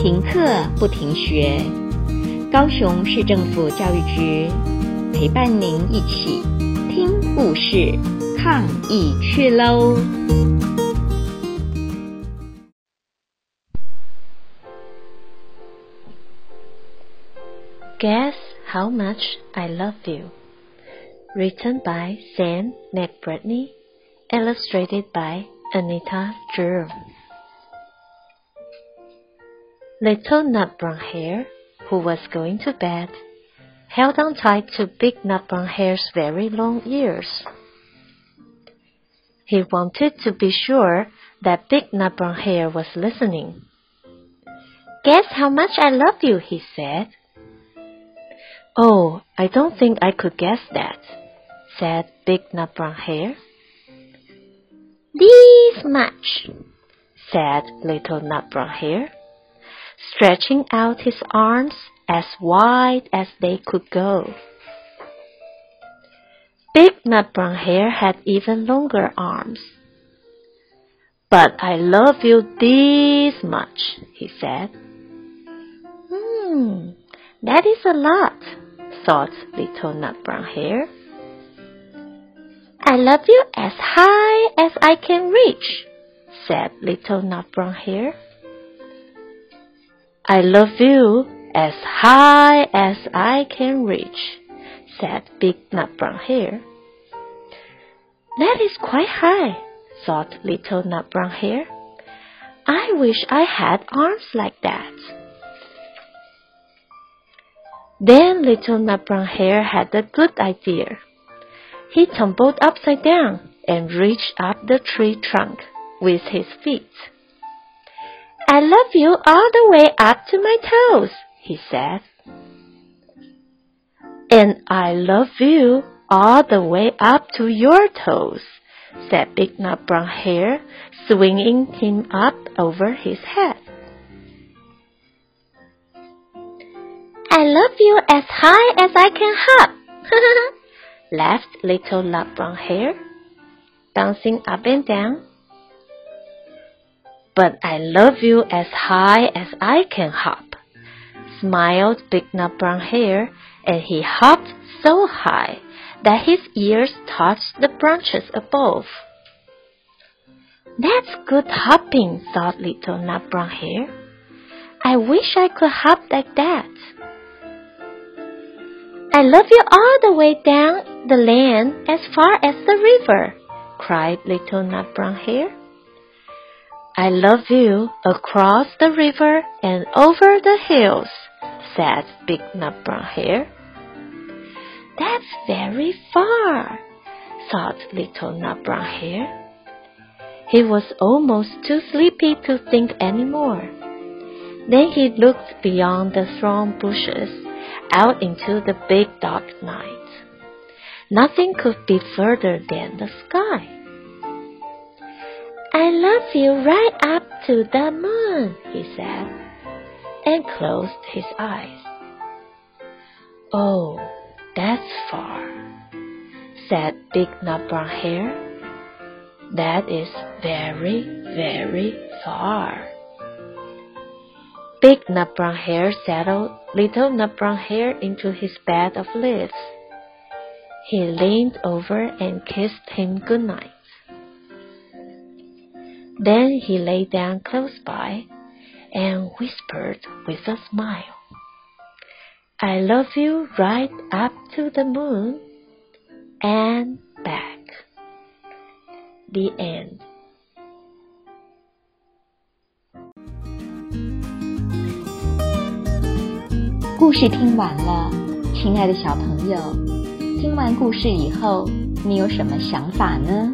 停课不停学，高雄市政府教育局陪伴您一起听故事、抗疫去喽！Guess how much I love you. Written by Sam McBratney, illustrated by Anita Drew. Little Nut Brown Hare, who was going to bed, held on tight to Big Nut Brown Hare's very long ears. He wanted to be sure that Big Nut Brown Hare was listening. Guess how much I love you, he said. Oh, I don't think I could guess that, said Big Nut Brown Hare. This much, said Little Nut Brown Hare stretching out his arms as wide as they could go. Big Nut Brown Hare had even longer arms. But I love you this much, he said. Hmm, that is a lot, thought Little Nut Brown Hare. I love you as high as I can reach, said Little Nut Brown Hare. I love you as high as I can reach, said Big Nut Brown Hare. That is quite high, thought Little Nut Brown Hare. I wish I had arms like that. Then Little Nut Brown Hare had a good idea. He tumbled upside down and reached up the tree trunk with his feet. I love you all the way up to my toes, he said. And I love you all the way up to your toes, said Big Nut Brown Hare, swinging him up over his head. I love you as high as I can hop, laughed Little Nut Brown Hare, bouncing up and down but I love you as high as I can hop, smiled Big Nut Brown Hare, and he hopped so high that his ears touched the branches above. That's good hopping, thought Little Nut Brown Hare. I wish I could hop like that. I love you all the way down the lane as far as the river, cried Little Nut Brown Hare. I love you across the river and over the hills, said Big Nut Brown Hare. That's very far, thought Little Nut Brown Hare. He was almost too sleepy to think any more. Then he looked beyond the thorn bushes out into the big dark night. Nothing could be further than the sky. I love you right up to the moon, he said, and closed his eyes. Oh, that's far, said Big Nut Brown Hare. That is very, very far. Big Nut Brown Hare settled Little Nut Brown Hare into his bed of leaves. He leaned over and kissed him good night. Then he lay down close by and whispered with a smile, I love you right up to the moon and back. The end. 故事听完了，亲爱的小朋友，听完故事以后，你有什么想法呢？